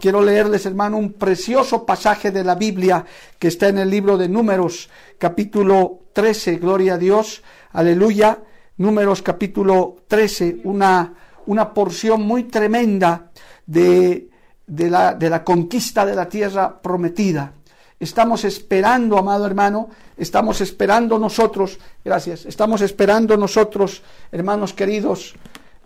Quiero leerles, hermano, un precioso pasaje de la Biblia que está en el libro de Números, capítulo 13, gloria a Dios, aleluya. Números, capítulo 13, una, una porción muy tremenda de, de, la, de la conquista de la tierra prometida. Estamos esperando, amado hermano, estamos esperando nosotros, gracias, estamos esperando nosotros, hermanos queridos,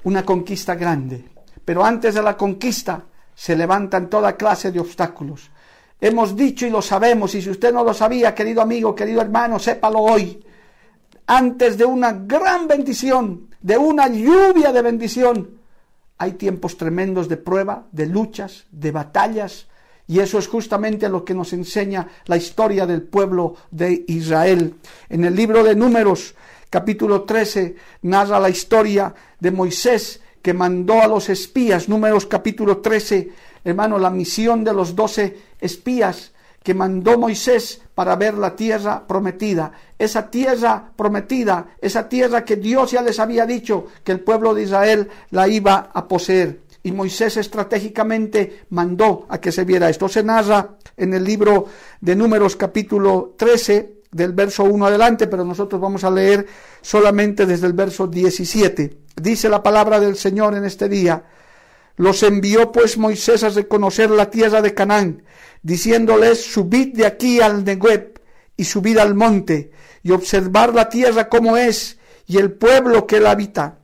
una conquista grande. Pero antes de la conquista, se levantan toda clase de obstáculos. Hemos dicho y lo sabemos, y si usted no lo sabía, querido amigo, querido hermano, sépalo hoy. Antes de una gran bendición, de una lluvia de bendición, hay tiempos tremendos de prueba, de luchas, de batallas, y eso es justamente lo que nos enseña la historia del pueblo de Israel. En el libro de Números, capítulo 13, narra la historia de Moisés que mandó a los espías, números capítulo 13, hermano, la misión de los doce espías que mandó Moisés para ver la tierra prometida. Esa tierra prometida, esa tierra que Dios ya les había dicho que el pueblo de Israel la iba a poseer. Y Moisés estratégicamente mandó a que se viera. Esto se narra en el libro de números capítulo 13, del verso 1 adelante, pero nosotros vamos a leer solamente desde el verso 17. Dice la palabra del Señor en este día. Los envió pues Moisés a reconocer la tierra de Canaán, diciéndoles, subid de aquí al Negueb y subid al monte y observar la tierra como es y el pueblo que la habita,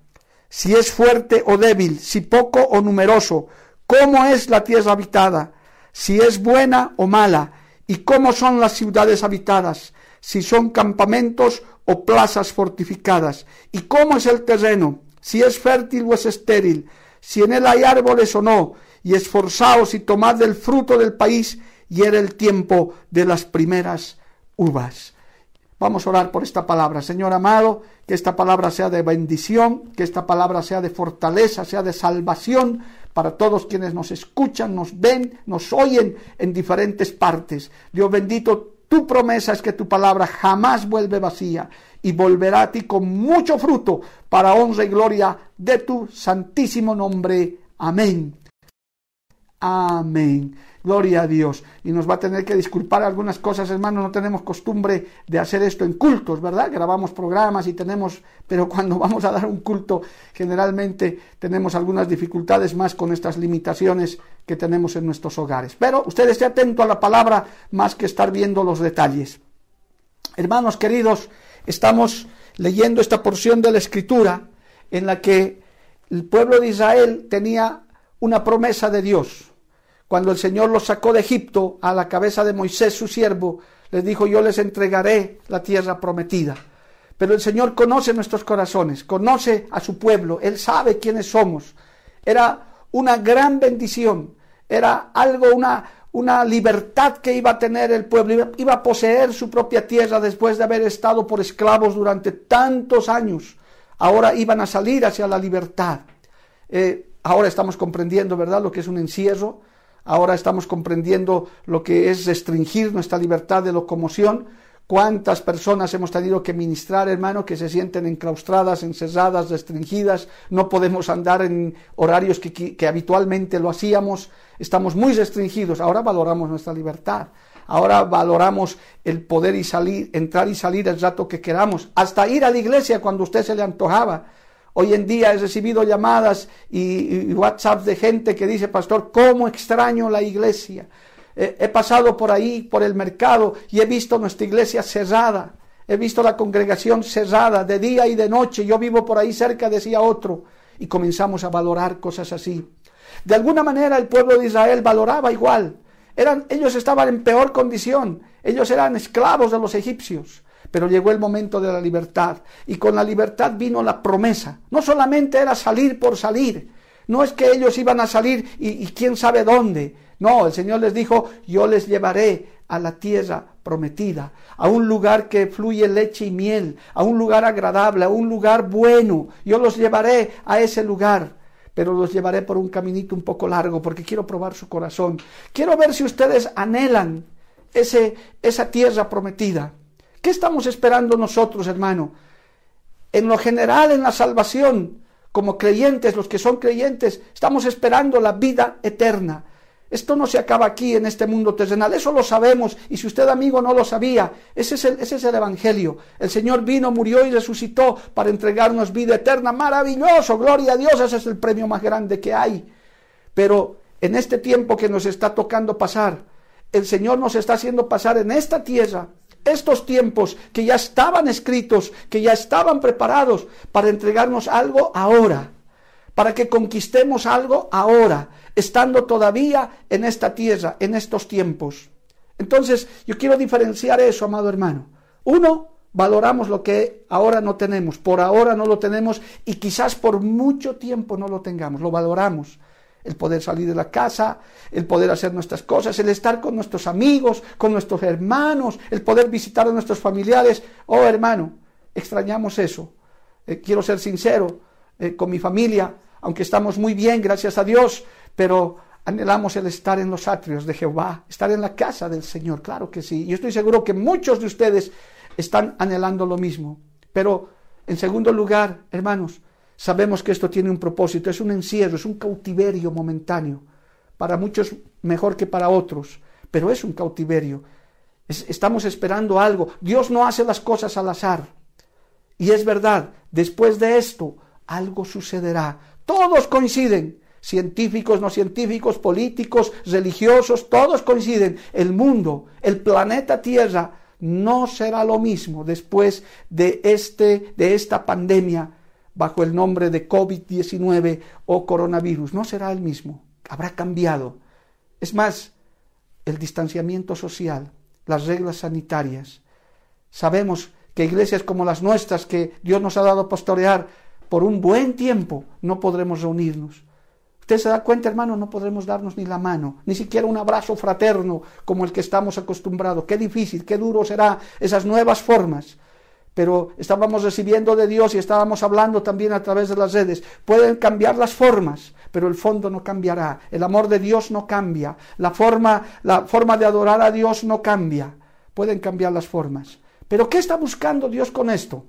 si es fuerte o débil, si poco o numeroso, cómo es la tierra habitada, si es buena o mala, y cómo son las ciudades habitadas, si son campamentos o plazas fortificadas, y cómo es el terreno, si es fértil o es estéril, si en él hay árboles o no, y esforzaos y tomad del fruto del país, y era el tiempo de las primeras uvas. Vamos a orar por esta palabra. Señor amado, que esta palabra sea de bendición, que esta palabra sea de fortaleza, sea de salvación para todos quienes nos escuchan, nos ven, nos oyen en diferentes partes. Dios bendito, tu promesa es que tu palabra jamás vuelve vacía y volverá a ti con mucho fruto para honra y gloria de tu santísimo nombre. Amén. Amén. Gloria a Dios. Y nos va a tener que disculpar algunas cosas, hermanos. No tenemos costumbre de hacer esto en cultos, ¿verdad? Grabamos programas y tenemos, pero cuando vamos a dar un culto, generalmente tenemos algunas dificultades más con estas limitaciones que tenemos en nuestros hogares. Pero usted esté atento a la palabra más que estar viendo los detalles. Hermanos queridos, estamos leyendo esta porción de la Escritura en la que el pueblo de Israel tenía una promesa de Dios cuando el Señor los sacó de Egipto a la cabeza de Moisés, su siervo, les dijo, yo les entregaré la tierra prometida. Pero el Señor conoce nuestros corazones, conoce a su pueblo, Él sabe quiénes somos. Era una gran bendición, era algo, una, una libertad que iba a tener el pueblo, iba, a poseer su propia tierra después de haber estado por esclavos durante tantos años. Ahora iban a salir hacia la libertad. Eh, ahora estamos comprendiendo, ¿verdad?, lo que es un encierro Ahora estamos comprendiendo lo que es restringir nuestra libertad de locomoción. ¿Cuántas personas hemos tenido que ministrar, hermano, que se sienten enclaustradas, encerradas, restringidas? No podemos andar en horarios que, habitualmente lo hacíamos. Estamos muy restringidos. Ahora valoramos nuestra libertad. Ahora valoramos el poder y salir, entrar y salir el rato que queramos. Hasta ir a la iglesia cuando usted se le antojaba. Hoy en día he recibido llamadas y, WhatsApp de gente que dice, pastor, ¿cómo extraño la iglesia? he pasado por ahí, por el mercado, y he visto nuestra iglesia cerrada. He visto la congregación cerrada de día y de noche. Yo vivo por ahí cerca, decía otro. Y comenzamos a valorar cosas así. De alguna manera el pueblo de Israel valoraba igual Eran, ellos estaban en peor condición. Ellos eran esclavos de los egipcios. Pero llegó el momento de la libertad. Y con la libertad vino la promesa. No solamente era salir por salir. No es que ellos iban a salir y, quién sabe dónde. No, el Señor les dijo, yo les llevaré a la tierra prometida, a un lugar que fluye leche y miel, a un lugar agradable, a un lugar bueno. Yo los llevaré a ese lugar, pero los llevaré por un caminito un poco largo porque quiero probar su corazón. Quiero ver si ustedes anhelan ese, esa tierra prometida. ¿Qué estamos esperando nosotros, hermano? En lo general, en la salvación, como creyentes, los que son creyentes, estamos esperando la vida eterna. Esto no se acaba aquí en este mundo terrenal, eso lo sabemos y si usted amigo no lo sabía, ese es, el, ese es el Evangelio. El Señor vino, murió y resucitó para entregarnos vida eterna. Maravilloso, gloria a Dios, ese es el premio más grande que hay. Pero en este tiempo que nos está tocando pasar, el Señor nos está haciendo pasar en esta tierra estos tiempos que ya estaban escritos, que ya estaban preparados para entregarnos algo ahora, para que conquistemos algo ahora estando todavía en esta tierra, en estos tiempos. Entonces, yo quiero diferenciar eso, amado hermano. Uno, valoramos lo que ahora no tenemos, por ahora no lo tenemos y quizás por mucho tiempo no lo tengamos, lo valoramos. El poder salir de la casa, el poder hacer nuestras cosas, el estar con nuestros amigos, con nuestros hermanos, el poder visitar a nuestros familiares. Oh hermano, extrañamos eso. Eh, quiero ser sincero eh, con mi familia, aunque estamos muy bien, gracias a Dios, pero anhelamos el estar en los atrios de Jehová, estar en la casa del Señor, claro que sí. Yo estoy seguro que muchos de ustedes están anhelando lo mismo. Pero, en segundo lugar, hermanos, sabemos que esto tiene un propósito, es un encierro, es un cautiverio momentáneo. Para muchos mejor que para otros, pero es un cautiverio. estamos esperando algo. Dios no hace las cosas al azar. Y es verdad, después de esto, algo sucederá. Todos coinciden científicos, no científicos, políticos, religiosos, todos coinciden. El mundo, el planeta Tierra, no será lo mismo después de, este, de esta pandemia bajo el nombre de COVID-19 o coronavirus. No será el mismo. Habrá cambiado. Es más, el distanciamiento social, las reglas sanitarias. Sabemos que iglesias como las nuestras, que Dios nos ha dado a pastorear por un buen tiempo, no podremos reunirnos. Usted se da cuenta, hermano, no podremos darnos ni la mano, ni siquiera un abrazo fraterno como el que estamos acostumbrados. Qué difícil, qué duro será esas nuevas formas. Pero estábamos recibiendo de Dios y estábamos hablando también a través de las redes. Pueden cambiar las formas, pero el fondo no cambiará. El amor de Dios no cambia. La forma, la forma de adorar a Dios no cambia. Pueden cambiar las formas. Pero ¿qué está buscando Dios con esto?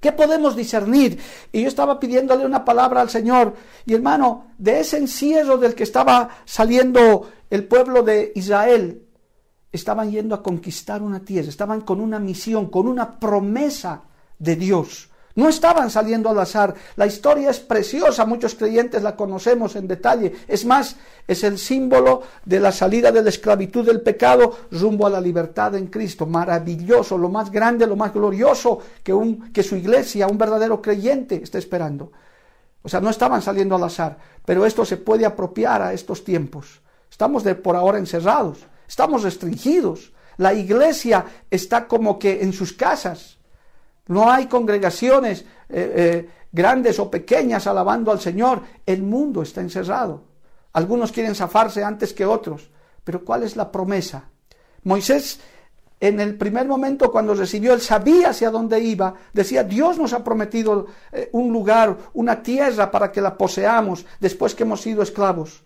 ¿Qué podemos discernir? Y yo estaba pidiéndole una palabra al Señor. Y hermano, de ese encierro del que estaba saliendo el pueblo de Israel, estaban yendo a conquistar una tierra, estaban con una misión, con una promesa de Dios. No estaban saliendo al azar. La historia es preciosa, muchos creyentes la conocemos en detalle. Es más, es el símbolo de la salida de la esclavitud del pecado rumbo a la libertad en Cristo. Maravilloso, lo más grande, lo más glorioso que, un, que su iglesia, un verdadero creyente, está esperando. O sea, no estaban saliendo al azar, pero esto se puede apropiar a estos tiempos. Estamos de por ahora encerrados, estamos restringidos. La iglesia está como que en sus casas no hay congregaciones eh, eh, grandes o pequeñas alabando al Señor. El mundo está encerrado. Algunos quieren zafarse antes que otros. Pero ¿cuál es la promesa? Moisés en el primer momento cuando recibió, él sabía hacia dónde iba, decía, Dios nos ha prometido eh, un lugar, una tierra para que la poseamos después que hemos sido esclavos.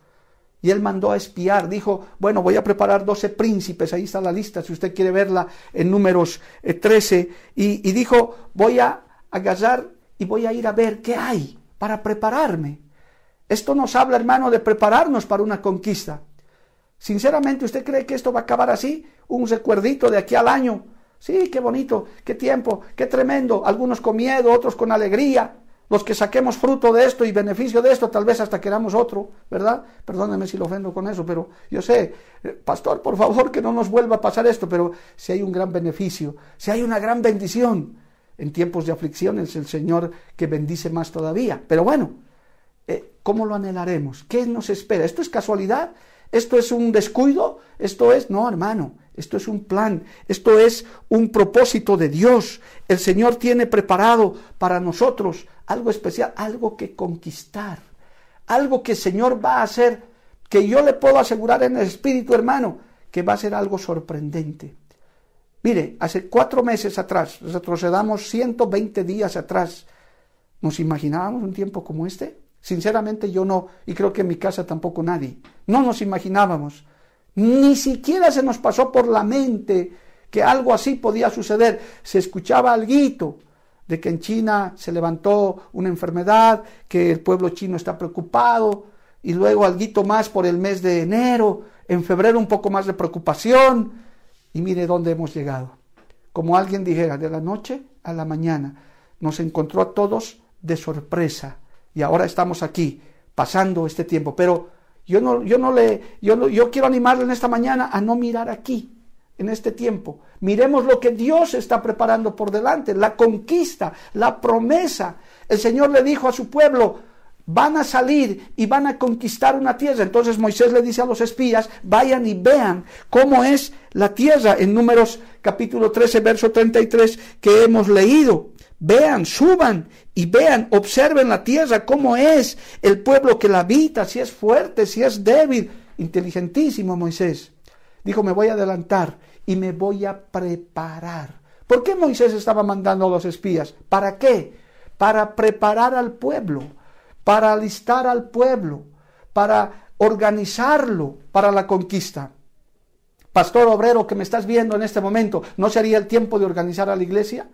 Y él mandó a espiar, dijo, bueno, voy a preparar doce príncipes, ahí está la lista, si usted quiere verla en números 13, eh, y, dijo, voy a agarrar y voy a ir a ver qué hay para prepararme. Esto nos habla, hermano, de prepararnos para una conquista. Sinceramente, ¿usted cree que esto va a acabar así? Un recuerdito de aquí al año. Sí, qué bonito, qué tiempo, qué tremendo. Algunos con miedo, otros con alegría. Los que saquemos fruto de esto y beneficio de esto, tal vez hasta queramos otro, ¿verdad? Perdóneme si lo ofendo con eso, pero yo sé, eh, pastor, por favor, que no nos vuelva a pasar esto, pero si hay un gran beneficio, si hay una gran bendición, en tiempos de aflicción es el Señor que bendice más todavía. Pero bueno, eh, ¿cómo lo anhelaremos? ¿Qué nos espera? ¿Esto es casualidad? esto es un descuido, esto es, no hermano, esto es un plan, esto es un propósito de Dios. El Señor tiene preparado para nosotros algo especial, algo que conquistar, algo que el Señor va a hacer, que yo le puedo asegurar en el Espíritu, hermano, que va a ser algo sorprendente. Mire, hace cuatro meses atrás, retrocedamos 120 días atrás, ¿nos imaginábamos un tiempo como este? Sinceramente yo no, y creo que en mi casa tampoco nadie. No nos imaginábamos. Ni siquiera se nos pasó por la mente que algo así podía suceder. Se escuchaba algo de que en China se levantó una enfermedad, que el pueblo chino está preocupado, y luego algo más por el mes de enero, en febrero un poco más de preocupación, y mire dónde hemos llegado. Como alguien dijera, de la noche a la mañana, nos encontró a todos de sorpresa, y ahora estamos aquí, pasando este tiempo, pero yo no, yo no le, yo, yo quiero animarle en esta mañana a no mirar aquí, en este tiempo. Miremos lo que Dios está preparando por delante, la conquista, la promesa. El Señor le dijo a su pueblo, van a salir y van a conquistar una tierra. Entonces Moisés le dice a los espías, vayan y vean cómo es la tierra en números capítulo 13, verso 33 que hemos leído. Vean, suban y vean, observen la tierra, cómo es el pueblo que la habita, si es fuerte, si es débil. Inteligentísimo Moisés. Dijo, me voy a adelantar y me voy a preparar. ¿Por qué Moisés estaba mandando a los espías? ¿Para qué? Para preparar al pueblo, para alistar al pueblo, para organizarlo para la conquista. Pastor obrero que me estás viendo en este momento, ¿no sería el tiempo de organizar a la iglesia?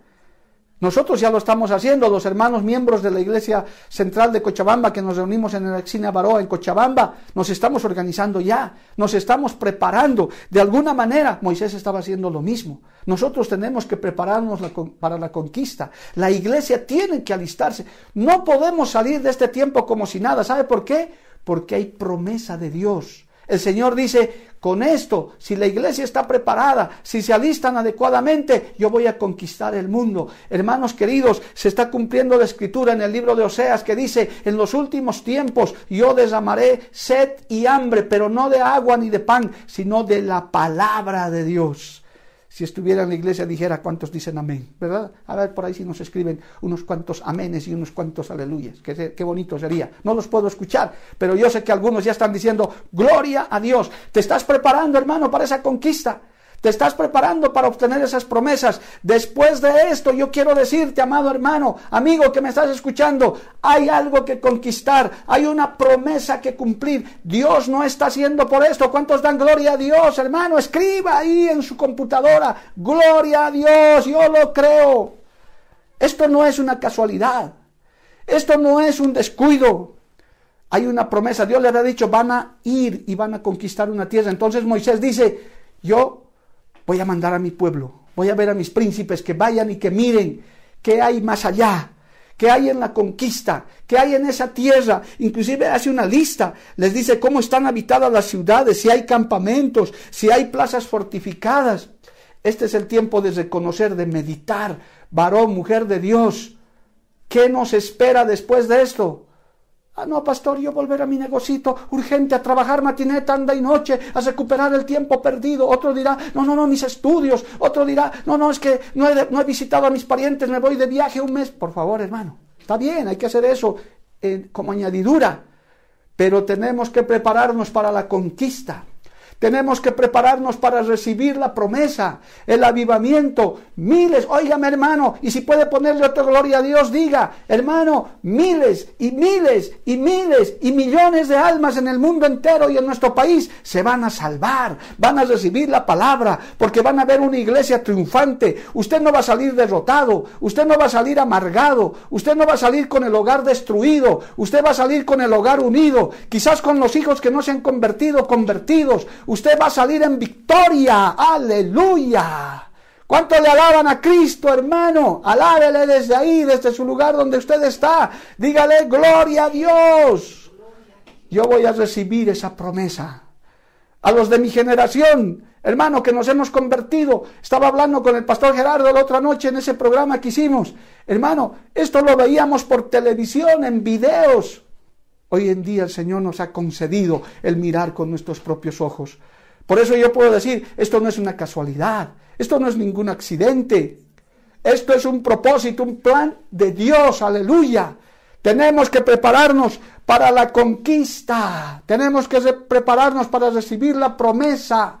Nosotros ya lo estamos haciendo, los hermanos miembros de la Iglesia Central de Cochabamba, que nos reunimos en el Exine Baroa en Cochabamba, nos estamos organizando ya, nos estamos preparando. De alguna manera, Moisés estaba haciendo lo mismo. Nosotros tenemos que prepararnos para la conquista. La Iglesia tiene que alistarse. No podemos salir de este tiempo como si nada. ¿Sabe por qué? Porque hay promesa de Dios. El Señor dice, con esto, si la iglesia está preparada, si se alistan adecuadamente, yo voy a conquistar el mundo. Hermanos queridos, se está cumpliendo la escritura en el libro de Oseas que dice, en los últimos tiempos yo desamaré sed y hambre, pero no de agua ni de pan, sino de la palabra de Dios si estuviera en la iglesia dijera cuántos dicen amén, ¿verdad? A ver por ahí si nos escriben unos cuantos amenes y unos cuantos aleluyas, qué, qué bonito sería. No los puedo escuchar, pero yo sé que algunos ya están diciendo, gloria a Dios, te estás preparando hermano para esa conquista. Te estás preparando para obtener esas promesas. Después de esto, yo quiero decirte, amado hermano, amigo que me estás escuchando, hay algo que conquistar, hay una promesa que cumplir. Dios no está haciendo por esto. ¿Cuántos dan gloria a Dios, hermano? Escriba ahí en su computadora, gloria a Dios, yo lo creo. Esto no es una casualidad. Esto no es un descuido. Hay una promesa. Dios le ha dicho, van a ir y van a conquistar una tierra. Entonces Moisés dice, yo voy a mandar a mi pueblo, voy a ver a mis príncipes que vayan y que miren qué hay más allá, qué hay en la conquista, qué hay en esa tierra. Inclusive hace una lista, les dice cómo están habitadas las ciudades, si hay campamentos, si hay plazas fortificadas. Este es el tiempo de reconocer, de meditar, varón, mujer de Dios. ¿Qué nos espera después de esto? Ah, no, pastor, yo volver a mi negocito, urgente, a trabajar matiné, tanda y noche, a recuperar el tiempo perdido. Otro dirá, no, no, no, mis estudios. Otro dirá, no, no, es que no he, no he visitado a mis parientes, me voy de viaje un mes. Por favor, hermano, está bien, hay que hacer eso eh, como añadidura. Pero tenemos que prepararnos para la conquista. Tenemos que prepararnos para recibir la promesa, el avivamiento. Miles, óigame hermano, y si puede ponerle otra gloria a Dios, diga, hermano, miles y miles y miles y millones de almas en el mundo entero y en nuestro país se van a salvar, van a recibir la palabra, porque van a ver una iglesia triunfante. Usted no va a salir derrotado, usted no va a salir amargado, usted no va a salir con el hogar destruido, usted va a salir con el hogar unido, quizás con los hijos que no se han convertido, convertidos usted va a salir en victoria. Aleluya. ¿Cuánto le alaban a Cristo, hermano? Alábele desde ahí, desde su lugar donde usted está. Dígale, gloria a Dios. Yo voy a recibir esa promesa. A los de mi generación, hermano, que nos hemos convertido. Estaba hablando con el pastor Gerardo la otra noche en ese programa que hicimos. Hermano, esto lo veíamos por televisión, en videos. Hoy en día el Señor nos ha concedido el mirar con nuestros propios ojos. Por eso yo puedo decir, esto no es una casualidad, esto no es ningún accidente, esto es un propósito, un plan de Dios, aleluya. Tenemos que prepararnos para la conquista, tenemos que prepararnos para recibir la promesa.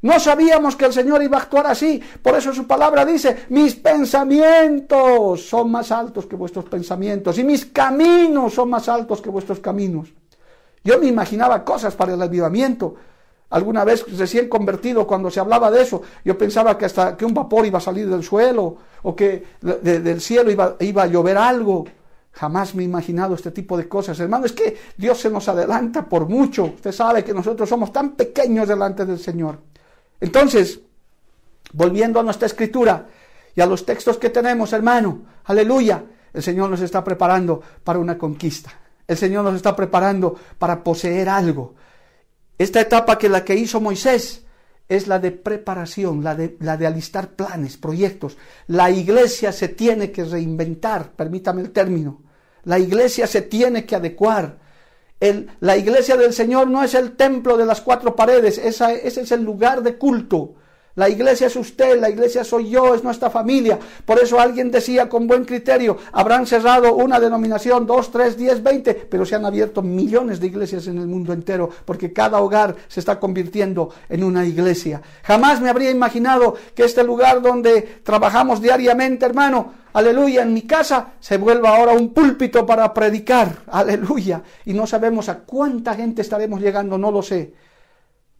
No sabíamos que el Señor iba a actuar así, por eso su palabra dice, mis pensamientos son más altos que vuestros pensamientos y mis caminos son más altos que vuestros caminos. Yo me imaginaba cosas para el avivamiento, Alguna vez recién convertido, cuando se hablaba de eso, yo pensaba que hasta que un vapor iba a salir del suelo o que del cielo iba, iba a llover algo. Jamás me he imaginado este tipo de cosas. Hermano, es que Dios se nos adelanta por mucho. Usted sabe que nosotros somos tan pequeños delante del Señor. Entonces, volviendo a nuestra escritura y a los textos que tenemos, hermano, aleluya, el Señor nos está preparando para una conquista. El Señor nos está preparando para poseer algo. Esta etapa que la que hizo Moisés es la de preparación, la de, la de alistar planes, proyectos. La iglesia se tiene que reinventar, permítame el término. La iglesia se tiene que adecuar. El, la iglesia del Señor no es el templo de las cuatro paredes, esa, ese es el lugar de culto. La iglesia es usted, la iglesia soy yo, es nuestra familia. Por eso alguien decía con buen criterio, habrán cerrado una denominación, dos, tres, diez, veinte, pero se han abierto millones de iglesias en el mundo entero, porque cada hogar se está convirtiendo en una iglesia. Jamás me habría imaginado que este lugar donde trabajamos diariamente, hermano, aleluya, en mi casa, se vuelva ahora un púlpito para predicar, aleluya. Y no sabemos a cuánta gente estaremos llegando, no lo sé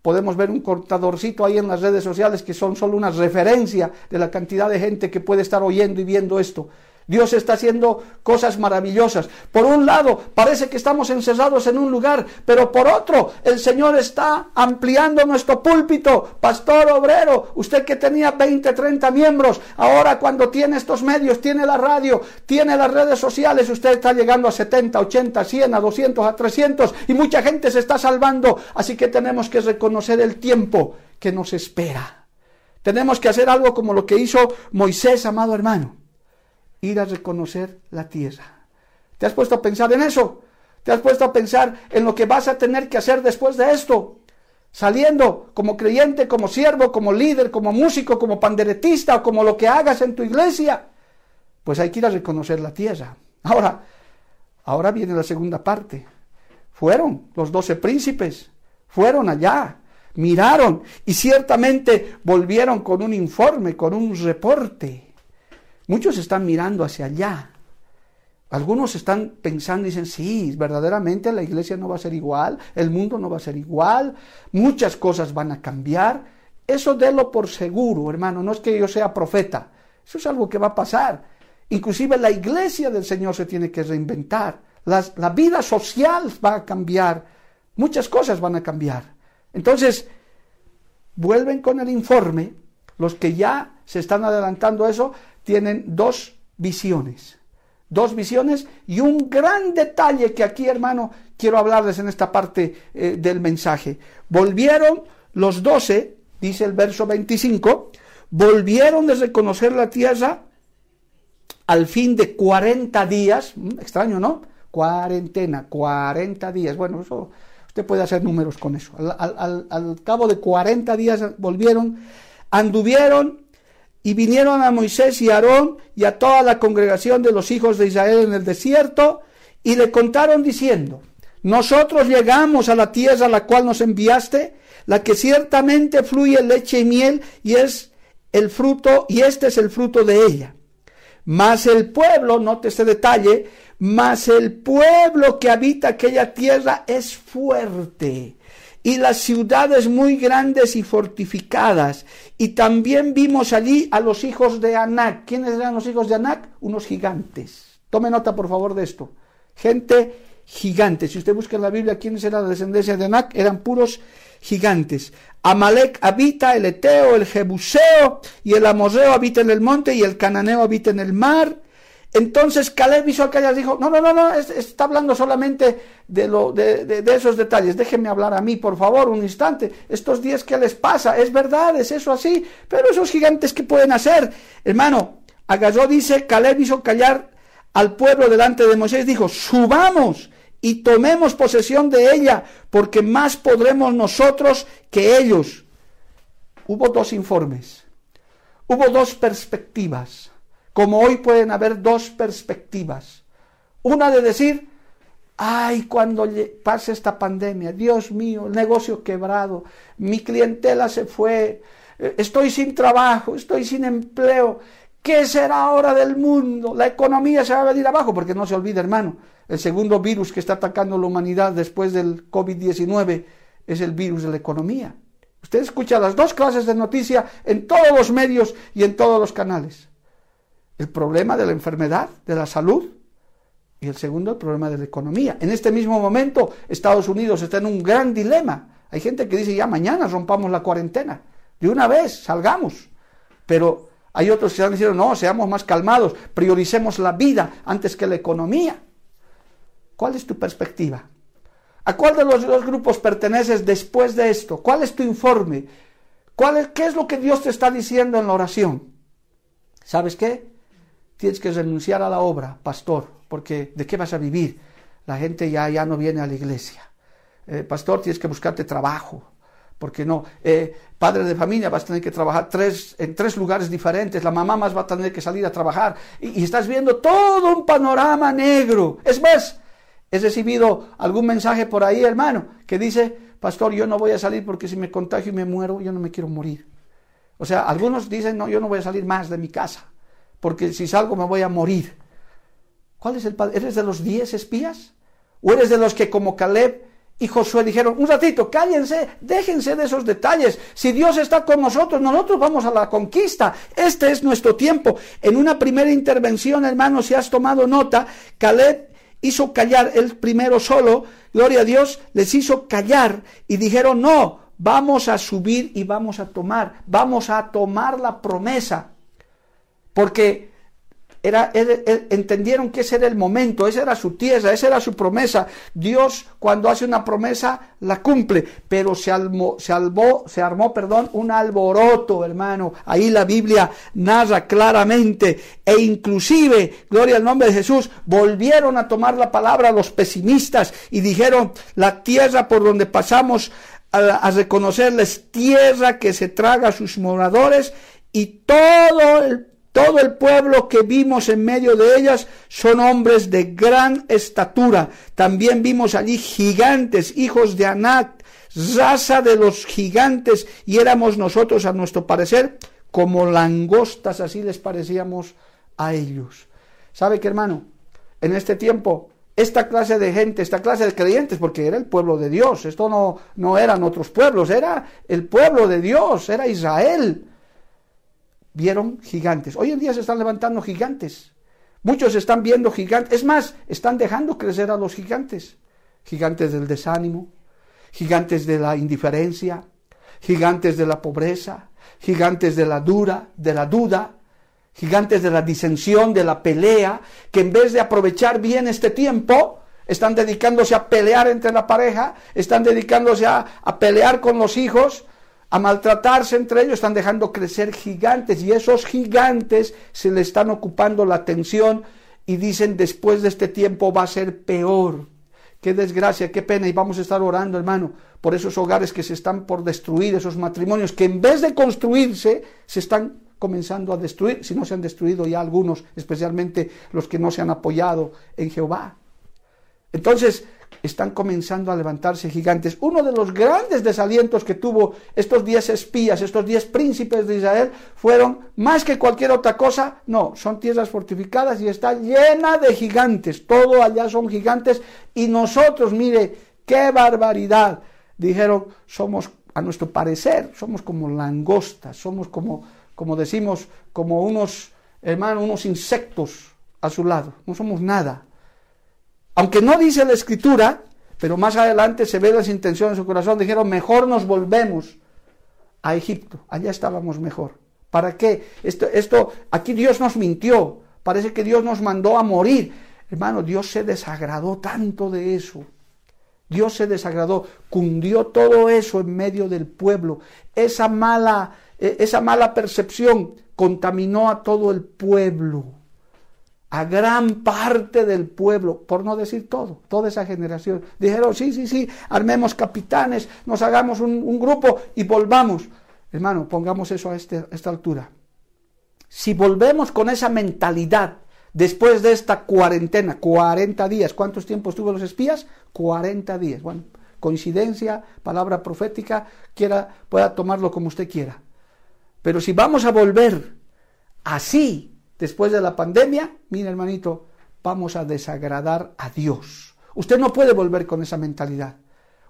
Podemos ver un cortadorcito ahí en las redes sociales que son solo una referencia de la cantidad de gente que puede estar oyendo y viendo esto. Dios está haciendo cosas maravillosas. Por un lado, parece que estamos encerrados en un lugar, pero por otro, el Señor está ampliando nuestro púlpito. Pastor obrero, usted que tenía 20, 30 miembros, ahora cuando tiene estos medios, tiene la radio, tiene las redes sociales, usted está llegando a 70, 80, 100, a 200, a 300 y mucha gente se está salvando. Así que tenemos que reconocer el tiempo que nos espera. Tenemos que hacer algo como lo que hizo Moisés, amado hermano ir a reconocer la tierra. ¿Te has puesto a pensar en eso? ¿Te has puesto a pensar en lo que vas a tener que hacer después de esto? Saliendo como creyente, como siervo, como líder, como músico, como panderetista o como lo que hagas en tu iglesia. Pues hay que ir a reconocer la tierra. Ahora, ahora viene la segunda parte. Fueron los doce príncipes, fueron allá, miraron y ciertamente volvieron con un informe, con un reporte. Muchos están mirando hacia allá. Algunos están pensando y dicen, sí, verdaderamente la iglesia no va a ser igual, el mundo no va a ser igual, muchas cosas van a cambiar. Eso délo por seguro, hermano, no es que yo sea profeta, eso es algo que va a pasar. Inclusive la iglesia del Señor se tiene que reinventar, la vida social va a cambiar, muchas cosas van a cambiar. Entonces, vuelven con el informe, los que ya se están adelantando a eso, tienen dos visiones. Dos visiones y un gran detalle que aquí, hermano, quiero hablarles en esta parte eh, del mensaje. Volvieron los doce, dice el verso 25, volvieron de reconocer la tierra al fin de 40 días, mm, extraño, ¿no? Cuarentena, 40 días. Bueno, eso usted puede hacer números con eso. Al, al cabo de 40 días volvieron, anduvieron y vinieron a Moisés y Aarón y a toda la congregación de los hijos de Israel en el desierto y le contaron diciendo, nosotros llegamos a la tierra a la cual nos enviaste, la que ciertamente fluye leche y miel y es el fruto y este es el fruto de ella. Mas el pueblo, note este detalle, mas el pueblo que habita aquella tierra es fuerte y las ciudades muy grandes y fortificadas. Y también vimos allí a los hijos de Anac. ¿Quiénes eran los hijos de Anac? Unos gigantes. Tome nota, por favor, de esto. Gente gigante. Si usted busca en la Biblia quiénes eran la descendencia de Anac, eran puros gigantes. Amalek habita, el Eteo, el Jebuseo y el Amorreo habita en el monte y el Cananeo habita en el mar entonces Caleb hizo aquellas dijo, no, no, no, no, está hablando solamente de, lo, de, esos detalles, déjenme hablar a mí, por favor, un instante, estos días que les pasa, es verdad, es eso así, pero esos gigantes que pueden hacer, hermano, agarró, dice, Caleb hizo callar al pueblo delante de Moisés, dijo, subamos y tomemos posesión de ella, porque más podremos nosotros que ellos. Hubo dos informes, hubo dos perspectivas, como hoy pueden haber dos perspectivas. Una de decir, ay, cuando pase esta pandemia, Dios mío, el negocio quebrado, mi clientela se fue, eh, estoy sin trabajo, estoy sin empleo, ¿qué será ahora del mundo? La economía se va a venir abajo, porque no se olvide, hermano, el segundo virus que está atacando la humanidad después del COVID-19 es el virus de la economía. Usted escucha las dos clases de noticia en todos los medios y en todos los canales. El problema de la enfermedad, de la salud, y el segundo, el problema de la economía. En este mismo momento, Estados Unidos está en un gran dilema. Hay gente que dice, ya mañana rompamos la cuarentena. De una vez, salgamos. Pero hay otros que están diciendo, no, seamos más calmados, prioricemos la vida antes que la economía. ¿Cuál es tu perspectiva? ¿A cuál de los dos grupos perteneces después de esto? ¿Cuál es tu informe? ¿Cuál ¿Qué es lo que Dios te está diciendo en la oración? ¿Sabes qué? Tienes que renunciar a la obra, pastor, porque ¿de qué vas a vivir? La gente ya, ya no viene a la iglesia. Eh, pastor, tienes que buscarte trabajo, porque no. Eh, padre de familia, vas a tener que trabajar tres, en tres lugares diferentes, la mamá más va a tener que salir a trabajar, y, y estás viendo todo un panorama negro. Es más, He recibido algún mensaje por ahí, hermano, que dice, pastor, yo no voy a salir porque si me contagio y me muero, yo no me quiero morir. O sea, algunos dicen, no, yo no voy a salir más de mi casa, porque si salgo me voy a morir. ¿Cuál es el padre? ¿Eres de los diez espías? ¿O eres de los que como Caleb y Josué dijeron, un ratito, cállense, déjense de esos detalles. Si Dios está con nosotros, nosotros vamos a la conquista. Este es nuestro tiempo. En una primera intervención, hermano, si has tomado nota, Caleb hizo callar él primero solo, gloria a Dios, les hizo callar y dijeron, no, vamos a subir y vamos a tomar, vamos a tomar la promesa. Porque entendieron que ese era el momento, esa era su tierra, esa era su promesa. Dios cuando hace una promesa la cumple, pero se, se, se armó perdón, un alboroto, hermano. Ahí la Biblia narra claramente e inclusive, gloria al nombre de Jesús, volvieron a tomar la palabra los pesimistas y dijeron, la tierra por donde pasamos a, a reconocerles tierra que se traga a sus moradores y todo el todo el pueblo que vimos en medio de ellas son hombres de gran estatura. También vimos allí gigantes, hijos de Anac, raza de los gigantes, y éramos nosotros, a nuestro parecer, como langostas, así les parecíamos a ellos. ¿Sabe qué, hermano? En este tiempo, esta clase de gente, esta clase de creyentes, porque era el pueblo de Dios, esto no, no eran otros pueblos, era el pueblo de Dios, era Israel vieron gigantes. Hoy en día se están levantando gigantes. Muchos están viendo gigantes. Es más, están dejando crecer a los gigantes. Gigantes del desánimo, gigantes de la indiferencia, gigantes de la pobreza, gigantes de la dura, de la duda, gigantes de la disensión, de la pelea, que en vez de aprovechar bien este tiempo, están dedicándose a pelear entre la pareja, están dedicándose a, a pelear con los hijos, a maltratarse entre ellos, están dejando crecer gigantes y esos gigantes se le están ocupando la atención y dicen después de este tiempo va a ser peor. Qué desgracia, qué pena y vamos a estar orando, hermano, por esos hogares que se están por destruir, esos matrimonios que en vez de construirse se están comenzando a destruir, si no se han destruido ya algunos, especialmente los que no se han apoyado en Jehová. Entonces, están comenzando a levantarse gigantes. Uno de los grandes desalientos que tuvo estos diez espías, estos diez príncipes de Israel, fueron más que cualquier otra cosa, no, son tierras fortificadas y está llena de gigantes. Todo allá son gigantes y nosotros, mire, qué barbaridad. Dijeron, somos, a nuestro parecer, somos como langostas, somos como, como decimos, como unos, hermanos, unos insectos a su lado, no somos nada. Aunque no dice la escritura, pero más adelante se ve las intenciones de su corazón, dijeron, mejor nos volvemos a Egipto, allá estábamos mejor. ¿Para qué? Esto, aquí Dios nos mintió, parece que Dios nos mandó a morir. Hermano, Dios se desagradó tanto de eso. Dios se desagradó, cundió todo eso en medio del pueblo. Esa mala, e, esa mala percepción contaminó a todo el pueblo. A gran parte del pueblo, por no decir todo, toda esa generación. Dijeron, sí, sí, sí, armemos capitanes, nos hagamos un, grupo y volvamos. Hermano, pongamos eso a, este, a esta altura. Si volvemos con esa mentalidad después de esta cuarentena, 40 días, ¿cuántos tiempos tuvo los espías? 40 días. Bueno, coincidencia, palabra profética, quiera, pueda tomarlo como usted quiera. Pero si vamos a volver así después de la pandemia, mire hermanito, vamos a desagradar a Dios. Usted no puede volver con esa mentalidad.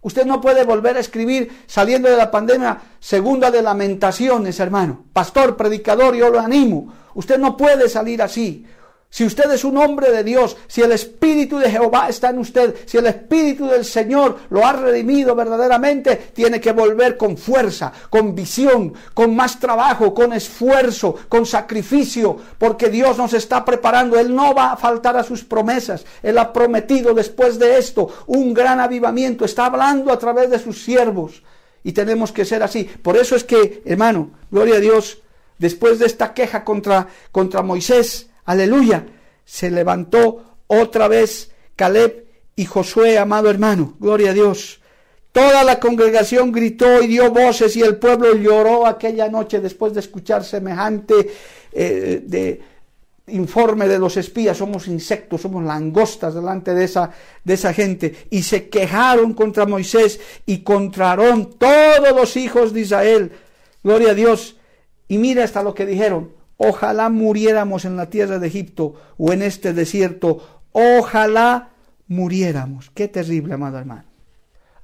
Usted no puede volver a escribir saliendo de la pandemia segunda de lamentaciones, hermano. Pastor, predicador, yo lo animo. Usted no puede salir así. Si usted es un hombre de Dios, si el Espíritu de Jehová está en usted, si el Espíritu del Señor lo ha redimido verdaderamente, tiene que volver con fuerza, con visión, con más trabajo, con esfuerzo, con sacrificio, porque Dios nos está preparando. Él no va a faltar a sus promesas. Él ha prometido después de esto un gran avivamiento. Está hablando a través de sus siervos. Y tenemos que ser así. Por eso es que, hermano, gloria a Dios, después de esta queja contra, contra Moisés, aleluya, se levantó otra vez Caleb y Josué, amado hermano, gloria a Dios. Toda la congregación gritó y dio voces y el pueblo lloró aquella noche después de escuchar semejante eh, informe de los espías, somos insectos, somos langostas delante de esa, de esa gente, y se quejaron contra Moisés y contra todos los hijos de Israel, gloria a Dios, y mira hasta lo que dijeron, Ojalá muriéramos en la tierra de Egipto o en este desierto. Ojalá muriéramos. Qué terrible, amado hermano.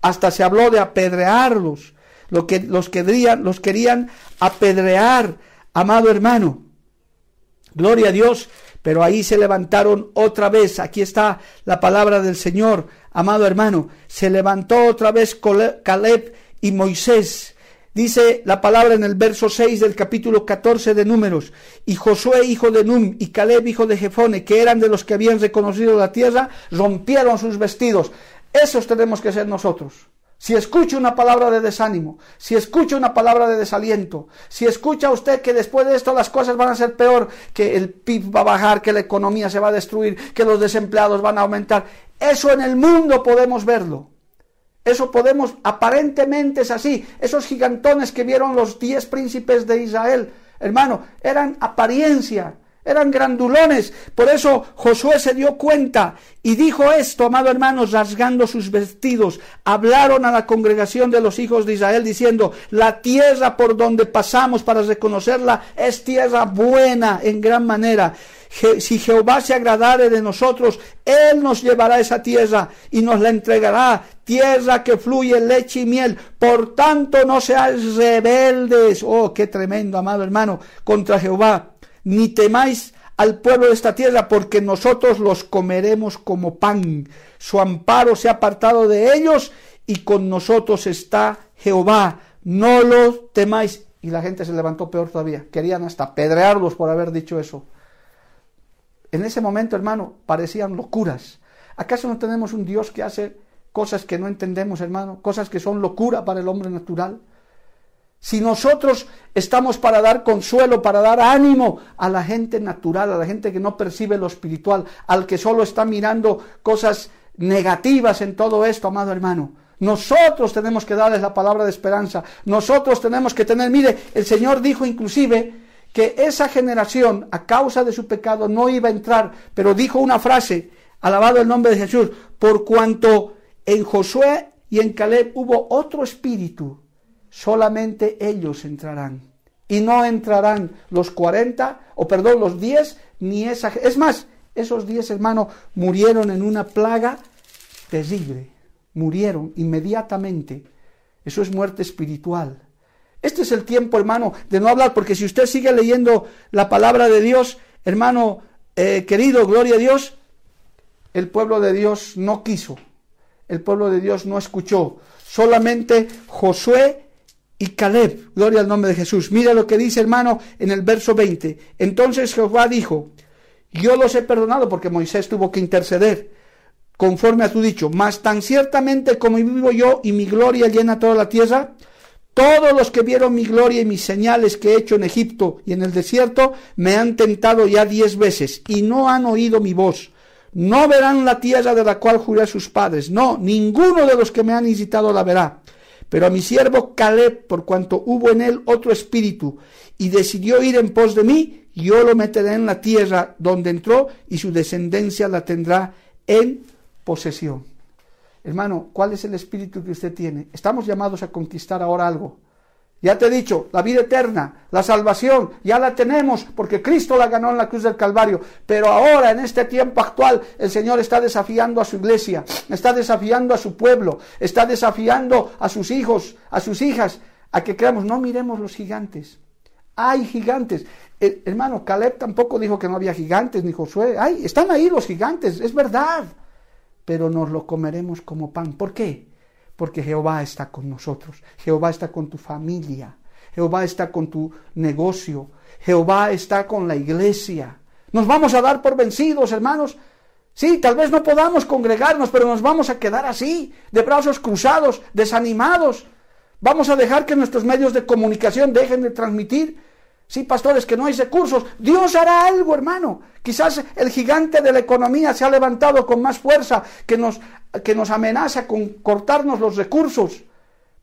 Hasta se habló de apedrearlos. Lo que, los, querían, los querían apedrear, amado hermano. Gloria a Dios. Pero ahí se levantaron otra vez. Aquí está la palabra del Señor, amado hermano. Se levantó otra vez Caleb y Moisés Dice la palabra en el verso 6 del capítulo 14 de Números, y Josué hijo de Num y Caleb hijo de Jefone, que eran de los que habían reconocido la tierra, rompieron sus vestidos. Esos tenemos que ser nosotros. Si escucha una palabra de desánimo, si escucha una palabra de desaliento, si escucha usted que después de esto las cosas van a ser peor, que el PIB va a bajar, que la economía se va a destruir, que los desempleados van a aumentar, eso en el mundo podemos verlo. Eso podemos, aparentemente es así. Esos gigantones que vieron los diez príncipes de Israel, hermano, eran apariencia, eran grandulones. Por eso Josué se dio cuenta y dijo esto, amado hermanos, rasgando sus vestidos. Hablaron a la congregación de los hijos de Israel diciendo, la tierra por donde pasamos para reconocerla es tierra buena en gran manera si Jehová se agradare de nosotros, Él nos llevará esa tierra y nos la entregará, tierra que fluye leche y miel. Por tanto, no seáis rebeldes, oh, qué tremendo, amado hermano, contra Jehová, ni temáis al pueblo de esta tierra, porque nosotros los comeremos como pan. Su amparo se ha apartado de ellos y con nosotros está Jehová. No lo temáis. Y la gente se levantó peor todavía. Querían hasta pedrearlos por haber dicho eso. En ese momento, hermano, parecían locuras. ¿Acaso no tenemos un Dios que hace cosas que no entendemos, hermano? Cosas que son locura para el hombre natural. Si nosotros estamos para dar consuelo, para dar ánimo a la gente natural, a la gente que no percibe lo espiritual, al que solo está mirando cosas negativas en todo esto, amado hermano, nosotros tenemos que darles la palabra de esperanza. Nosotros tenemos que tener, mire, el Señor dijo inclusive que esa generación, a causa de su pecado, no iba a entrar, pero dijo una frase, alabado el nombre de Jesús, por cuanto en Josué y en Caleb hubo otro espíritu, solamente ellos entrarán. Y no entrarán los 40, o perdón, los 10, ni esa... Es más, esos 10 hermanos murieron en una plaga terrible. Murieron inmediatamente. Eso es muerte espiritual. Este es el tiempo, hermano, de no hablar, porque si usted sigue leyendo la palabra de Dios, hermano eh, querido, gloria a Dios, el pueblo de Dios no quiso, el pueblo de Dios no escuchó, solamente Josué y Caleb, gloria al nombre de Jesús. Mira lo que dice, hermano, en el verso 20. Entonces Jehová dijo, yo los he perdonado porque Moisés tuvo que interceder conforme a tu dicho, mas tan ciertamente como vivo yo y mi gloria llena toda la tierra, Todos los que vieron mi gloria y mis señales que he hecho en Egipto y en el desierto me han tentado ya diez veces y no han oído mi voz. No verán la tierra de la cual juré a sus padres. No, ninguno de los que me han incitado la verá. Pero a mi siervo Caleb, por cuanto hubo en él otro espíritu, y decidió ir en pos de mí, yo lo meteré en la tierra donde entró, y su descendencia la tendrá en posesión. Hermano, ¿cuál es el espíritu que usted tiene? Estamos llamados a conquistar ahora algo. Ya te he dicho, la vida eterna, la salvación, ya la tenemos porque Cristo la ganó en la cruz del Calvario. Pero ahora, en este tiempo actual, el Señor está desafiando a su iglesia, está desafiando a su pueblo, está desafiando a sus hijos, a sus hijas, a que creamos, no miremos los gigantes. Hay gigantes. hermano, Caleb tampoco dijo que no había gigantes, ni Josué. Ay, están ahí los gigantes, es verdad pero nos lo comeremos como pan. ¿Por qué? Porque Jehová está con nosotros, Jehová está con tu familia, Jehová está con tu negocio, Jehová está con la iglesia. Nos vamos a dar por vencidos, hermanos. Sí, tal vez no podamos congregarnos, pero nos vamos a quedar así, de brazos cruzados, desanimados. Vamos a dejar que nuestros medios de comunicación dejen de transmitir Sí, pastores, que no hay recursos. Dios hará algo, hermano. Quizás el gigante de la economía se ha levantado con más fuerza que nos, que nos amenaza con cortarnos los recursos.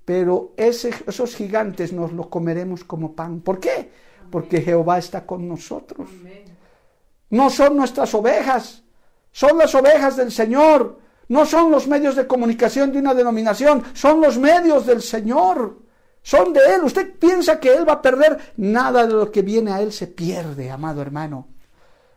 Pero esos gigantes nos los comeremos como pan. ¿Por qué? Porque Jehová está con nosotros. No son nuestras ovejas, son las ovejas del Señor. No son los medios de comunicación de una denominación, son los medios del Señor. Son de Él. Usted piensa que Él va a perder. Nada de lo que viene a Él se pierde, amado hermano.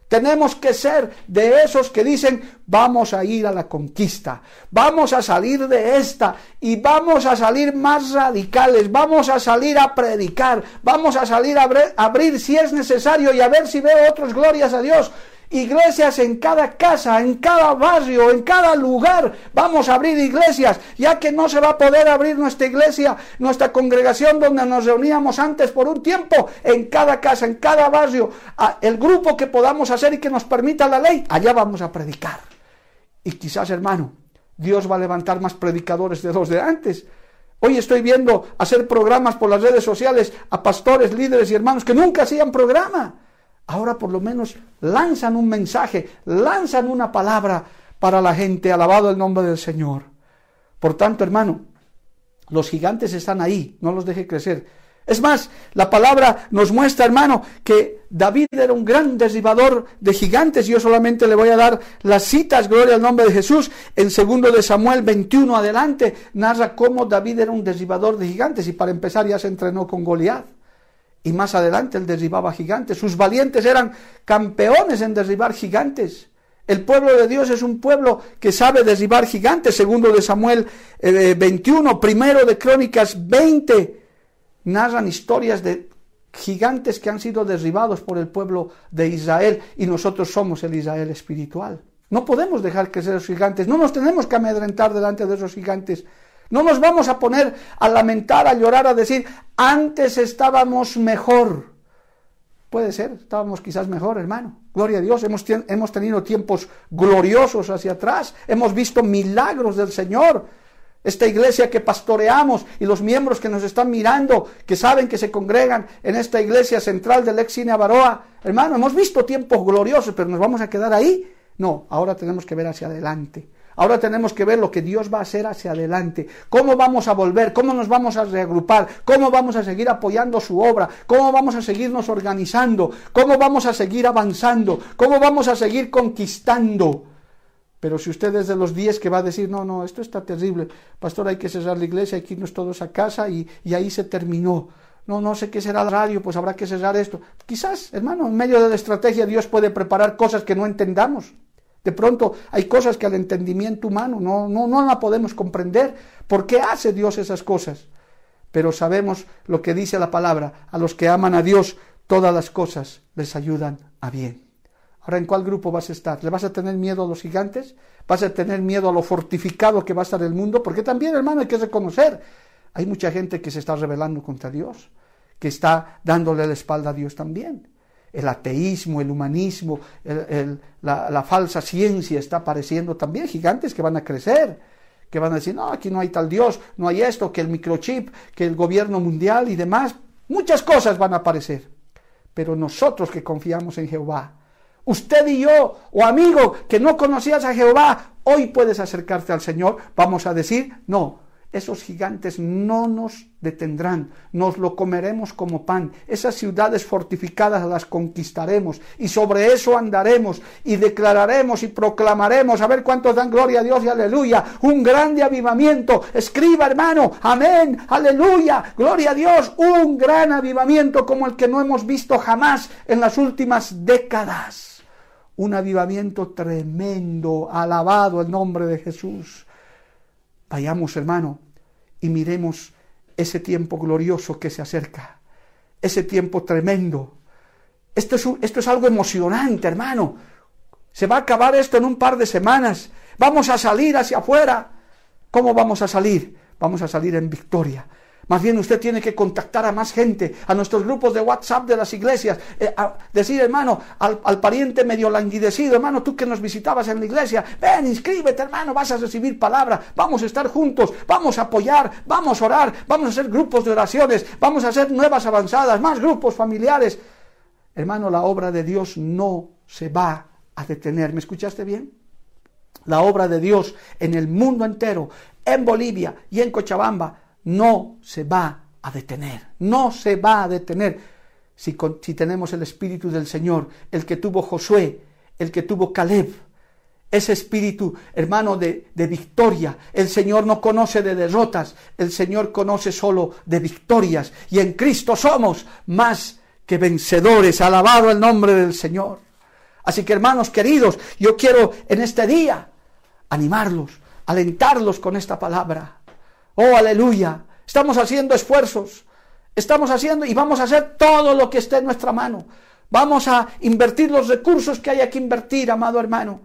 Tenemos que ser de esos que dicen, vamos a ir a la conquista, vamos a salir de esta y vamos a salir más radicales, vamos a salir a predicar, vamos a salir a abrir si es necesario y a ver si veo otros glorias a Dios iglesias en cada casa, en cada barrio, en cada lugar. Vamos a abrir iglesias, ya que no se va a poder abrir nuestra iglesia, nuestra congregación donde nos reuníamos antes por un tiempo, en cada casa, en cada barrio, el grupo que podamos hacer y que nos permita la ley, allá vamos a predicar. Y quizás, hermano, Dios va a levantar más predicadores de los de antes. Hoy estoy viendo hacer programas por las redes sociales a pastores, líderes y hermanos que nunca hacían programa ahora por lo menos lanzan un mensaje, lanzan una palabra para la gente, alabado el nombre del Señor. Por tanto, hermano, los gigantes están ahí, no los deje crecer. Es más, la palabra nos muestra, hermano, que David era un gran derribador de gigantes. Yo solamente le voy a dar las citas, gloria al nombre de Jesús. En segundo de Samuel 21 adelante, narra cómo David era un derribador de gigantes y para empezar ya se entrenó con Goliat y más adelante él derribaba gigantes. Sus valientes eran campeones en derribar gigantes. El pueblo de Dios es un pueblo que sabe derribar gigantes, segundo de Samuel 21, eh, primero de Crónicas 20, narran historias de gigantes que han sido derribados por el pueblo de Israel y nosotros somos el Israel espiritual. No podemos dejar que sean gigantes, no nos tenemos que amedrentar delante de esos gigantes, no nos vamos a poner a lamentar, a llorar, a decir, antes estábamos mejor. Puede ser, estábamos quizás mejor, hermano. Gloria a Dios, hemos, hemos tenido tiempos gloriosos hacia atrás, hemos visto milagros del Señor. Esta iglesia que pastoreamos y los miembros que nos están mirando, que saben que se congregan en esta iglesia central del ex cine Avaroa, hermano, hemos visto tiempos gloriosos, pero nos vamos a quedar ahí. No, ahora tenemos que ver hacia adelante. Ahora tenemos que ver lo que Dios va a hacer hacia adelante, cómo vamos a volver, cómo nos vamos a reagrupar, cómo vamos a seguir apoyando su obra, cómo vamos a seguirnos organizando, cómo vamos a seguir avanzando, cómo vamos a seguir conquistando. Pero si usted es de los 10 que va a decir, no, no, esto está terrible, pastor, hay que cerrar la iglesia, hay que irnos todos a casa y, y ahí se terminó. No, no sé qué será el radio, pues habrá que cerrar esto. Quizás, hermano, en medio de la estrategia Dios puede preparar cosas que no entendamos. De pronto hay cosas que al entendimiento humano no, no, no la podemos comprender. ¿Por qué hace Dios esas cosas? Pero sabemos lo que dice la palabra. A los que aman a Dios, todas las cosas les ayudan a bien. Ahora, ¿en cuál grupo vas a estar? ¿Le vas a tener miedo a los gigantes? ¿Vas a tener miedo a lo fortificado que va a estar el mundo? Porque también, hermano, hay que reconocer, hay mucha gente que se está rebelando contra Dios, que está dándole la espalda a Dios también el ateísmo, el humanismo, la, falsa ciencia está apareciendo también, gigantes que van a crecer, que van a decir, no, aquí no hay tal Dios, no hay esto, que el microchip, que el gobierno mundial y demás. Muchas cosas van a aparecer. Pero nosotros que confiamos en Jehová, usted y yo, o amigo que no conocías a Jehová, hoy puedes acercarte al Señor, vamos a decir, no, esos gigantes no nos detendrán, nos lo comeremos como pan, esas ciudades fortificadas las conquistaremos. Y sobre eso andaremos y declararemos y proclamaremos, a ver cuántos dan gloria a Dios y aleluya, un grande avivamiento, escriba hermano, amén, aleluya, gloria a Dios, un gran avivamiento como el que no hemos visto jamás en las últimas décadas, un avivamiento tremendo, alabado el nombre de Jesús. Vayamos, hermano, y miremos ese tiempo glorioso que se acerca, ese tiempo tremendo. Esto es, esto es algo emocionante, hermano. Se va a acabar esto en un par de semanas. Vamos a salir hacia afuera. ¿Cómo vamos a salir? Vamos a salir en victoria. Más bien usted tiene que contactar a más gente, a nuestros grupos de WhatsApp de las iglesias, eh, decir, hermano, al, al, pariente medio languidecido, hermano, tú que nos visitabas en la iglesia, ven, inscríbete, hermano, vas a recibir palabra, vamos a estar juntos, vamos a apoyar, vamos a orar, vamos a hacer grupos de oraciones, vamos a hacer nuevas avanzadas, más grupos familiares. Hermano, la obra de Dios no se va a detener. ¿Me escuchaste bien? La obra de Dios en el mundo entero, en Bolivia y en Cochabamba, no se va a detener, no se va a detener si, si, tenemos el espíritu del Señor, el que tuvo Josué, el que tuvo Caleb, ese espíritu, hermano, de, de victoria. El Señor no conoce de derrotas, el Señor conoce solo de victorias y en Cristo somos más que vencedores. Alabado el nombre del Señor. Así que hermanos queridos, yo quiero en este día animarlos, alentarlos con esta palabra. Oh, aleluya. Estamos haciendo esfuerzos. Estamos haciendo y vamos a hacer todo lo que esté en nuestra mano. Vamos a invertir los recursos que haya que invertir, amado hermano,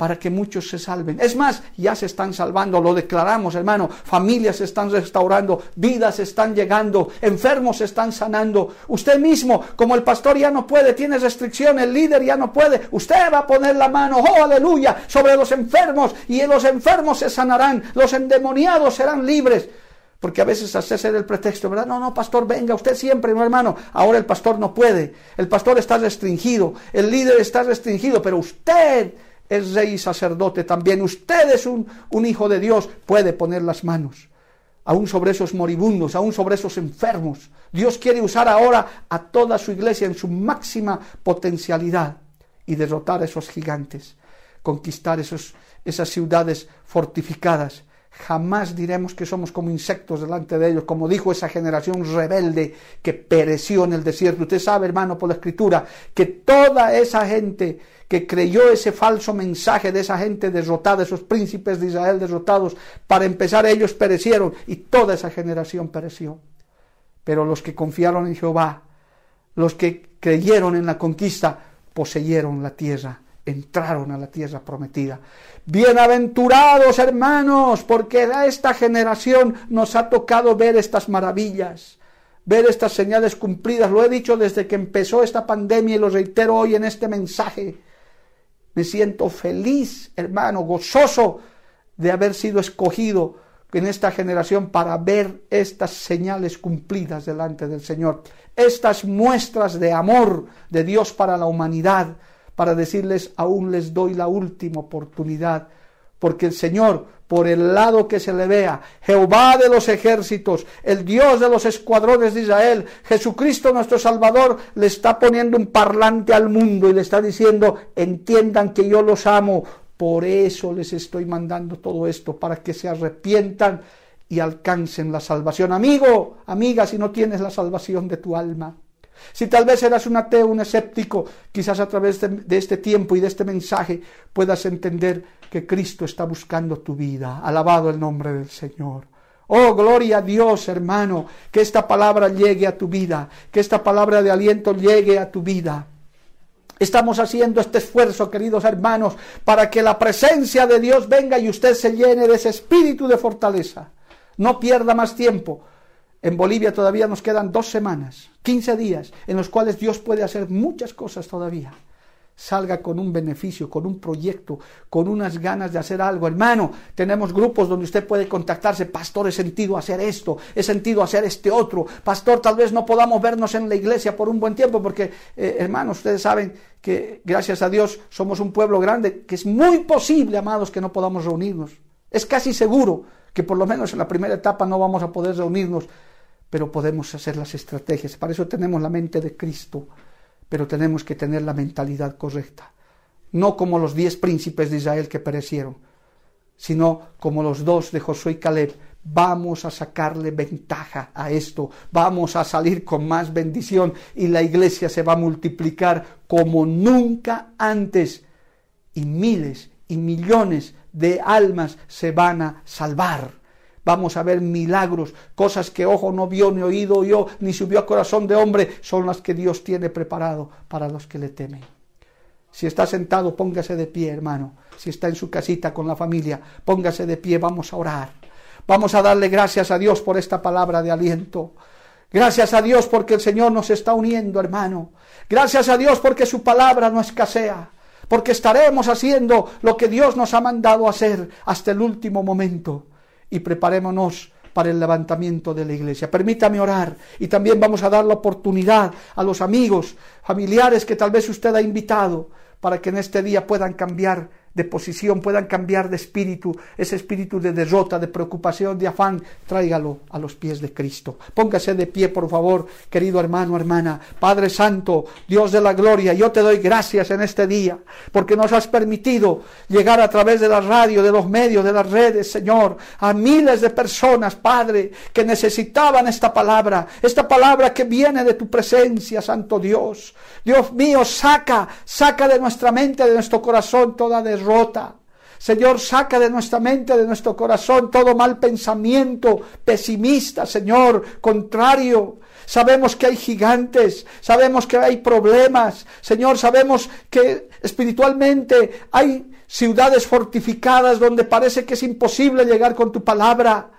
para que muchos se salven. Es más, ya se están salvando, lo declaramos, hermano. Familias se están restaurando, vidas están llegando, enfermos se están sanando. Usted mismo, como el pastor ya no puede, tiene restricciones, el líder ya no puede, usted va a poner la mano, oh aleluya, sobre los enfermos y los enfermos se sanarán, los endemoniados serán libres. Porque a veces hace ser el pretexto, ¿verdad? No, no, pastor, venga, usted siempre, no hermano. Ahora el pastor no puede. El pastor está restringido. El líder está restringido. Pero usted es rey y sacerdote también. Usted es un, un hijo de Dios. Puede poner las manos. Aún sobre esos moribundos, aún sobre esos enfermos. Dios quiere usar ahora a toda su iglesia en su máxima potencialidad y derrotar a esos gigantes. Conquistar esos, esas ciudades fortificadas Jamás diremos que somos como insectos delante de ellos, como dijo esa generación rebelde que pereció en el desierto. Usted sabe, hermano, por la escritura, que toda esa gente que creyó ese falso mensaje de esa gente derrotada, esos príncipes de Israel derrotados, para empezar ellos perecieron y toda esa generación pereció. Pero los que confiaron en Jehová, los que creyeron en la conquista, poseyeron la tierra entraron a la tierra prometida. Bienaventurados hermanos, porque a esta generación nos ha tocado ver estas maravillas, ver estas señales cumplidas. Lo he dicho desde que empezó esta pandemia y lo reitero hoy en este mensaje. Me siento feliz, hermano, gozoso de haber sido escogido en esta generación para ver estas señales cumplidas delante del Señor, estas muestras de amor de Dios para la humanidad, para decirles, aún les doy la última oportunidad, porque el Señor, por el lado que se le vea, Jehová de los ejércitos, el Dios de los escuadrones de Israel, Jesucristo nuestro Salvador, le está poniendo un parlante al mundo y le está diciendo, entiendan que yo los amo, por eso les estoy mandando todo esto, para que se arrepientan y alcancen la salvación. Amigo, amiga, si no tienes la salvación de tu alma, si tal vez eras un ateo, un escéptico, quizás a través de, este tiempo y de este mensaje puedas entender que Cristo está buscando tu vida. Alabado el nombre del Señor. Oh, gloria a Dios, hermano, que esta palabra llegue a tu vida, que esta palabra de aliento llegue a tu vida. Estamos haciendo este esfuerzo, queridos hermanos, para que la presencia de Dios venga y usted se llene de ese espíritu de fortaleza. No pierda más tiempo. En Bolivia todavía nos quedan dos semanas, 15 días, en los cuales Dios puede hacer muchas cosas todavía. salga con un beneficio, con un proyecto, con unas ganas de hacer algo. Hermano, tenemos grupos donde usted puede contactarse, pastor, he sentido hacer esto, he sentido hacer este otro. Pastor, tal vez no podamos vernos en la iglesia por un buen tiempo, porque, eh, hermanos, ustedes saben que gracias a Dios somos un pueblo grande, que es muy posible, amados, que no podamos reunirnos. Es casi seguro que por lo menos en la primera etapa no vamos a poder reunirnos, pero podemos hacer las estrategias. Para eso tenemos la mente de Cristo pero tenemos que tener la mentalidad correcta. No como los diez príncipes de Israel que perecieron, sino como los dos de Josué y Caleb. Vamos a sacarle ventaja a esto, vamos a salir con más bendición y la iglesia se va a multiplicar como nunca antes y miles y millones de almas se van a salvar. Vamos a ver milagros, cosas que ojo no vio, ni oído oyó, ni subió a corazón de hombre, son las que Dios tiene preparado para los que le temen. Si está sentado, póngase de pie, hermano. Si está en su casita con la familia, póngase de pie, vamos a orar. Vamos a darle gracias a Dios por esta palabra de aliento. Gracias a Dios porque el Señor nos está uniendo, hermano. Gracias a Dios porque su palabra no escasea. Porque estaremos haciendo lo que Dios nos ha mandado hacer hasta el último momento y preparémonos para el levantamiento de la iglesia. Permítame orar y también vamos a dar la oportunidad a los amigos, familiares que tal vez usted ha invitado para que en este día puedan cambiar de posición, puedan cambiar de espíritu, ese espíritu de derrota, de preocupación, de afán, tráigalo a los pies de Cristo. Póngase de pie, por favor, querido hermano, hermana. Padre Santo, Dios de la gloria, yo te doy gracias en este día, porque nos has permitido llegar a través de la radio, de los medios, de las redes, Señor, a miles de personas, Padre, que necesitaban esta palabra, esta palabra que viene de tu presencia, Santo Dios. Dios mío, saca, saca de nuestra mente, de nuestro corazón toda derrota. Señor, saca de nuestra mente, de nuestro corazón todo mal pensamiento pesimista, Señor, contrario. Sabemos que hay gigantes, sabemos que hay problemas, Señor, sabemos que espiritualmente hay ciudades fortificadas donde parece que es imposible llegar con tu palabra.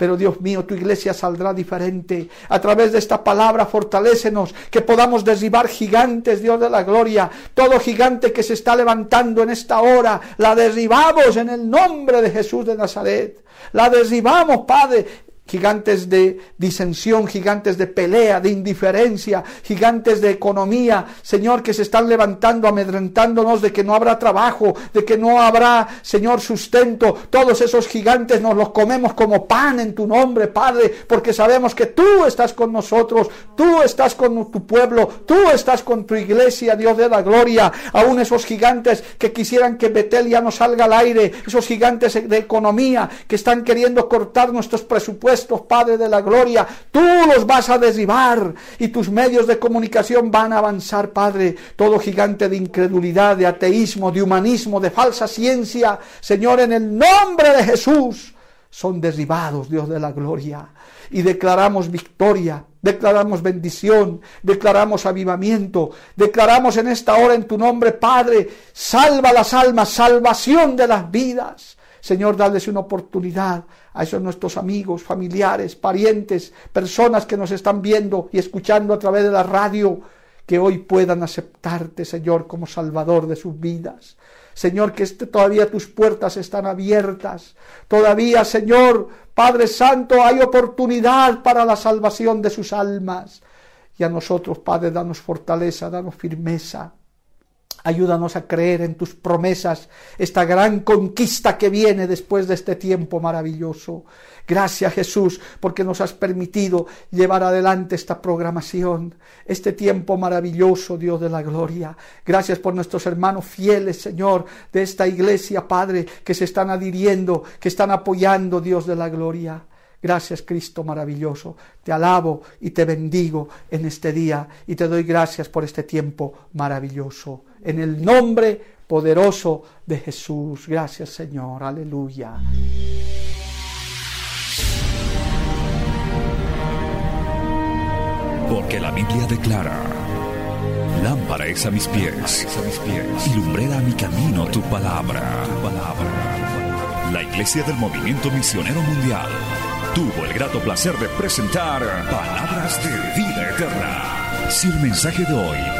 Pero Dios mío, tu iglesia saldrá diferente. A través de esta palabra, fortalécenos, que podamos derribar gigantes, Dios de la gloria. Todo gigante que se está levantando en esta hora, la derribamos en el nombre de Jesús de Nazaret. La derribamos, Padre, gigantes de disensión, gigantes de pelea, de indiferencia, gigantes de economía, Señor, que se están levantando, amedrentándonos de que no habrá trabajo, de que no habrá, Señor, sustento. Todos esos gigantes nos los comemos como pan en tu nombre, Padre, porque sabemos que tú estás con nosotros, tú estás con tu pueblo, tú estás con tu iglesia, Dios de la gloria. Aún esos gigantes que quisieran que Betel ya no salga al aire, esos gigantes de economía que están queriendo cortar nuestros presupuestos, Padre de la gloria, tú los vas a derribar y tus medios de comunicación van a avanzar, Padre. Todo gigante de incredulidad, de ateísmo, de humanismo, de falsa ciencia, Señor, en el nombre de Jesús, son derribados, Dios de la gloria. Y declaramos victoria, declaramos bendición, declaramos avivamiento, declaramos en esta hora en tu nombre, Padre, salva las almas, salvación de las vidas. Señor, darles una oportunidad a esos nuestros amigos, familiares, parientes, personas que nos están viendo y escuchando a través de la radio, que hoy puedan aceptarte, Señor, como Salvador de sus vidas. Señor, que este, todavía tus puertas están abiertas. Todavía, Señor, Padre Santo, hay oportunidad para la salvación de sus almas. Y a nosotros, Padre, danos fortaleza, danos firmeza. Ayúdanos a creer en tus promesas, esta gran conquista que viene después de este tiempo maravilloso. Gracias Jesús porque nos has permitido llevar adelante esta programación, este tiempo maravilloso, Dios de la gloria. Gracias por nuestros hermanos fieles, Señor, de esta iglesia, Padre, que se están adhiriendo, que están apoyando, Dios de la gloria. Gracias Cristo maravilloso. Te alabo y te bendigo en este día y te doy gracias por este tiempo maravilloso en el nombre poderoso de Jesús. Gracias Señor, aleluya. Porque la Biblia declara, lámpara es a mis pies, a mis pies y lumbrera a mi camino tu palabra. tu palabra. La Iglesia del Movimiento Misionero Mundial tuvo el grato placer de presentar Palabras de Vida Eterna. Si el mensaje de hoy